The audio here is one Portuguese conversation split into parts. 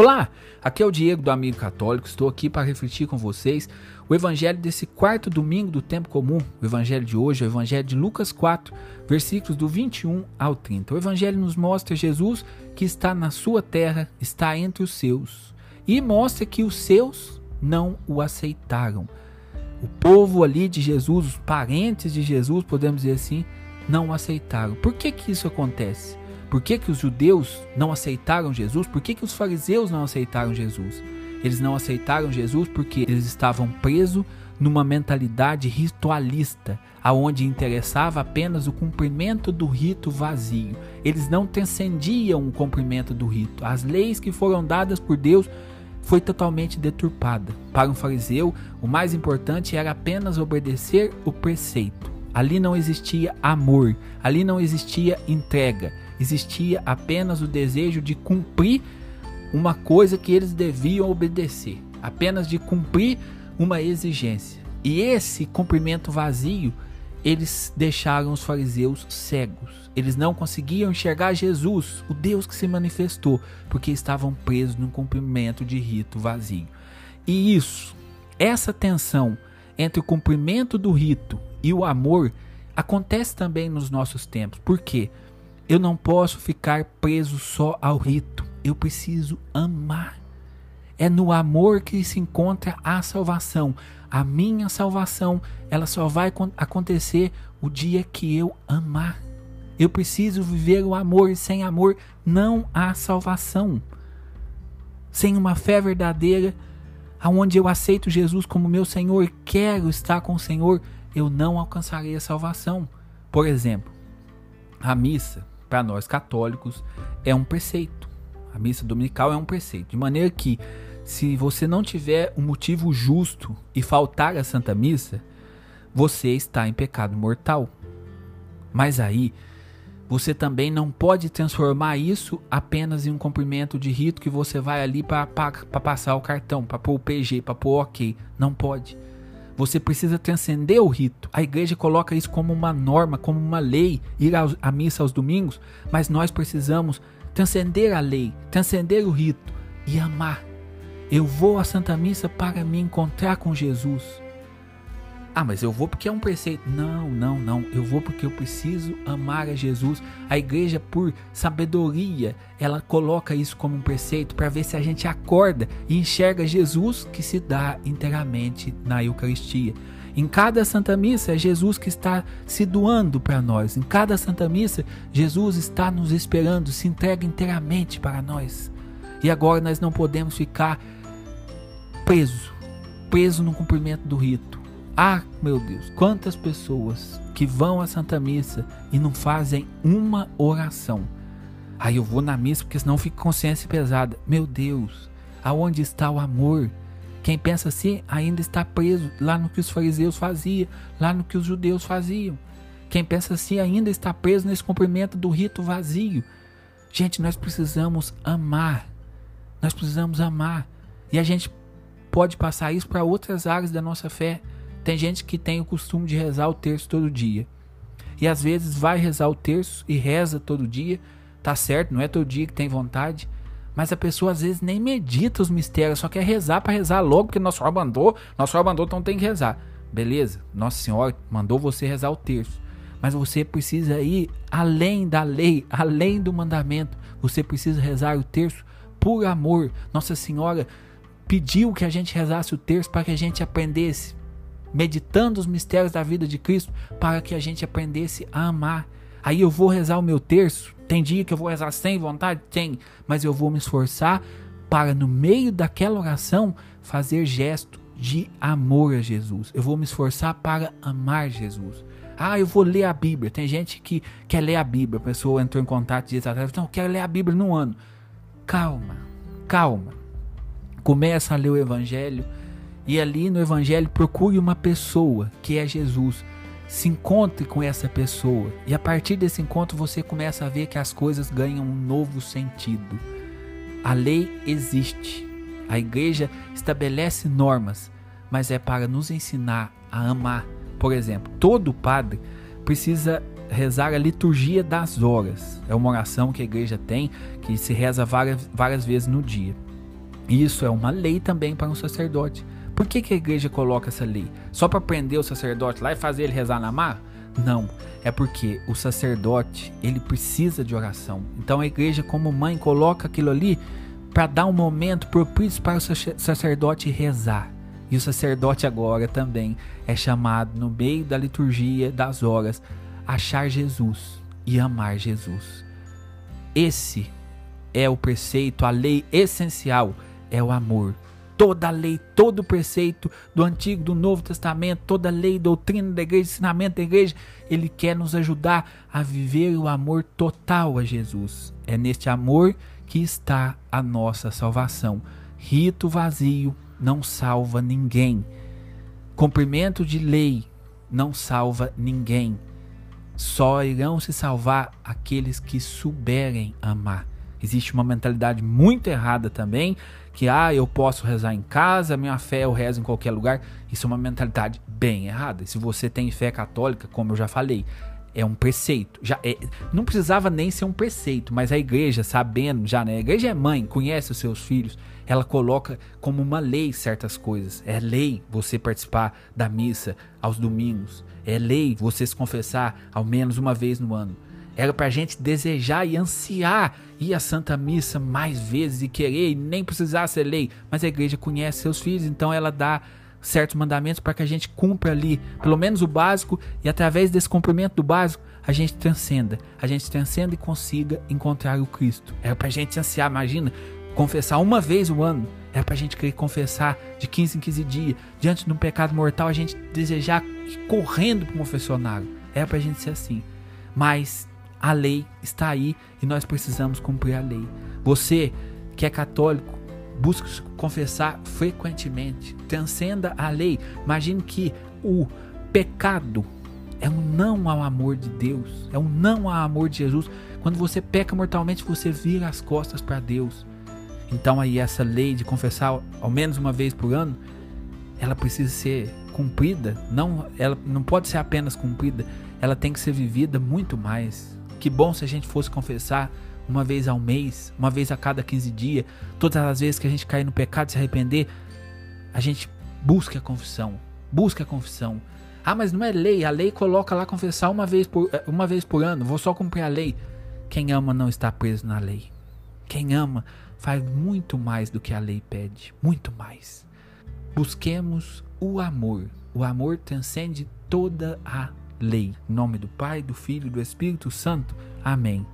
Olá, aqui é o Diego do Amigo Católico. Estou aqui para refletir com vocês o evangelho desse quarto domingo do tempo comum. O evangelho de hoje é o evangelho de Lucas 4, versículos do 21 ao 30. O evangelho nos mostra Jesus que está na sua terra, está entre os seus, e mostra que os seus não o aceitaram. O povo ali de Jesus, os parentes de Jesus, podemos dizer assim, não o aceitaram. Por que que isso acontece? Por que, que os judeus não aceitaram Jesus? Por que, que os fariseus não aceitaram Jesus? Eles não aceitaram Jesus porque eles estavam presos numa mentalidade ritualista, aonde interessava apenas o cumprimento do rito vazio. Eles não transcendiam o cumprimento do rito. As leis que foram dadas por Deus foi totalmente deturpada. Para um fariseu, o mais importante era apenas obedecer o preceito. Ali não existia amor, ali não existia entrega existia apenas o desejo de cumprir uma coisa que eles deviam obedecer, apenas de cumprir uma exigência. E esse cumprimento vazio, eles deixaram os fariseus cegos. Eles não conseguiam enxergar Jesus, o Deus que se manifestou, porque estavam presos num cumprimento de rito vazio. E isso, essa tensão entre o cumprimento do rito e o amor, acontece também nos nossos tempos. Por quê? Eu não posso ficar preso só ao rito. Eu preciso amar. É no amor que se encontra a salvação. A minha salvação, ela só vai acontecer o dia que eu amar. Eu preciso viver o amor. Sem amor não há salvação. Sem uma fé verdadeira, aonde eu aceito Jesus como meu Senhor e quero estar com o Senhor, eu não alcançarei a salvação. Por exemplo, a missa para nós católicos, é um preceito. A missa dominical é um preceito. De maneira que, se você não tiver um motivo justo e faltar a Santa Missa, você está em pecado mortal. Mas aí, você também não pode transformar isso apenas em um cumprimento de rito que você vai ali para passar o cartão, para pôr o PG, para pôr o OK. Não pode. Você precisa transcender o rito. A igreja coloca isso como uma norma, como uma lei, ir à missa aos domingos, mas nós precisamos transcender a lei, transcender o rito e amar. Eu vou à Santa Missa para me encontrar com Jesus. Ah, mas eu vou porque é um preceito. Não, não, não. Eu vou porque eu preciso amar a Jesus. A igreja, por sabedoria, ela coloca isso como um preceito para ver se a gente acorda e enxerga Jesus que se dá inteiramente na Eucaristia. Em cada Santa Missa é Jesus que está se doando para nós. Em cada Santa Missa, Jesus está nos esperando, se entrega inteiramente para nós. E agora nós não podemos ficar preso, preso no cumprimento do rito ah, meu Deus, quantas pessoas que vão à Santa Missa e não fazem uma oração. Aí eu vou na missa porque senão fico consciência pesada. Meu Deus, aonde está o amor? Quem pensa assim ainda está preso lá no que os fariseus faziam, lá no que os judeus faziam. Quem pensa assim ainda está preso nesse cumprimento do rito vazio. Gente, nós precisamos amar. Nós precisamos amar. E a gente pode passar isso para outras áreas da nossa fé. Tem gente que tem o costume de rezar o terço todo dia. E às vezes vai rezar o terço e reza todo dia. Tá certo, não é todo dia que tem vontade. Mas a pessoa às vezes nem medita os mistérios, só quer rezar para rezar logo, porque Nosso Senhor mandou, Nosso Senhor mandou, então tem que rezar. Beleza, Nossa Senhora mandou você rezar o terço. Mas você precisa ir além da lei, além do mandamento. Você precisa rezar o terço por amor. Nossa Senhora pediu que a gente rezasse o terço para que a gente aprendesse meditando os mistérios da vida de Cristo, para que a gente aprendesse a amar. Aí eu vou rezar o meu terço. Tem dia que eu vou rezar sem vontade? Tem. Mas eu vou me esforçar para, no meio daquela oração, fazer gesto de amor a Jesus. Eu vou me esforçar para amar Jesus. Ah, eu vou ler a Bíblia. Tem gente que quer ler a Bíblia. A pessoa entrou em contato dias atrás. Não, eu quero ler a Bíblia num ano. Calma, calma. Começa a ler o Evangelho e ali no Evangelho procure uma pessoa que é Jesus. Se encontre com essa pessoa. E a partir desse encontro você começa a ver que as coisas ganham um novo sentido. A lei existe. A igreja estabelece normas, mas é para nos ensinar a amar. Por exemplo, todo padre precisa rezar a liturgia das horas. É uma oração que a igreja tem, que se reza várias, várias vezes no dia. Isso é uma lei também para um sacerdote. Por que, que a igreja coloca essa lei? Só para prender o sacerdote lá e fazer ele rezar na mar? Não, é porque o sacerdote ele precisa de oração. Então a igreja, como mãe, coloca aquilo ali para dar um momento propício para o sacerdote rezar. E o sacerdote agora também é chamado no meio da liturgia das horas achar Jesus e amar Jesus. Esse é o preceito, a lei essencial é o amor toda a lei, todo o preceito do Antigo, do Novo Testamento, toda a lei, doutrina da igreja, ensinamento da igreja, ele quer nos ajudar a viver o amor total a Jesus. É neste amor que está a nossa salvação. Rito vazio não salva ninguém. Cumprimento de lei não salva ninguém. Só irão se salvar aqueles que souberem amar. Existe uma mentalidade muito errada também, que ah, eu posso rezar em casa, minha fé eu rezo em qualquer lugar. Isso é uma mentalidade bem errada. E se você tem fé católica, como eu já falei, é um preceito. Já é, não precisava nem ser um preceito, mas a igreja, sabendo já, né? A igreja é mãe, conhece os seus filhos, ela coloca como uma lei certas coisas. É lei você participar da missa aos domingos. É lei você se confessar ao menos uma vez no ano. Era para a gente desejar e ansiar ir à Santa Missa mais vezes e querer e nem precisar ser lei. Mas a igreja conhece seus filhos, então ela dá certos mandamentos para que a gente cumpra ali, pelo menos o básico, e através desse cumprimento do básico, a gente transcenda. A gente transcenda e consiga encontrar o Cristo. Era para a gente ansiar, imagina, confessar uma vez o ano. Era para a gente querer confessar de 15 em 15 dias. Diante de um pecado mortal, a gente desejar ir correndo para o confessionário. Era para a gente ser assim. Mas a lei está aí e nós precisamos cumprir a lei. Você que é católico, busque confessar frequentemente, transcenda a lei. Imagine que o pecado é um não ao amor de Deus, é um não ao amor de Jesus. Quando você peca mortalmente, você vira as costas para Deus. Então aí essa lei de confessar ao menos uma vez por ano, ela precisa ser cumprida, não, ela não pode ser apenas cumprida, ela tem que ser vivida muito mais. Que bom se a gente fosse confessar uma vez ao mês, uma vez a cada 15 dias, todas as vezes que a gente cair no pecado, se arrepender, a gente busca a confissão, busca a confissão. Ah, mas não é lei, a lei coloca lá confessar uma vez por, eh, uma vez por ano, vou só cumprir a lei. Quem ama não está preso na lei. Quem ama faz muito mais do que a lei pede, muito mais. Busquemos o amor. O amor transcende toda a lei. Em nome do Pai, do Filho e do Espírito Santo. Amém.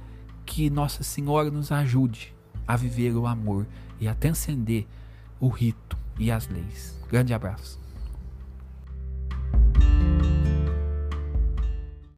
Que Nossa Senhora nos ajude a viver o amor e a transcender o rito e as leis. Grande abraço.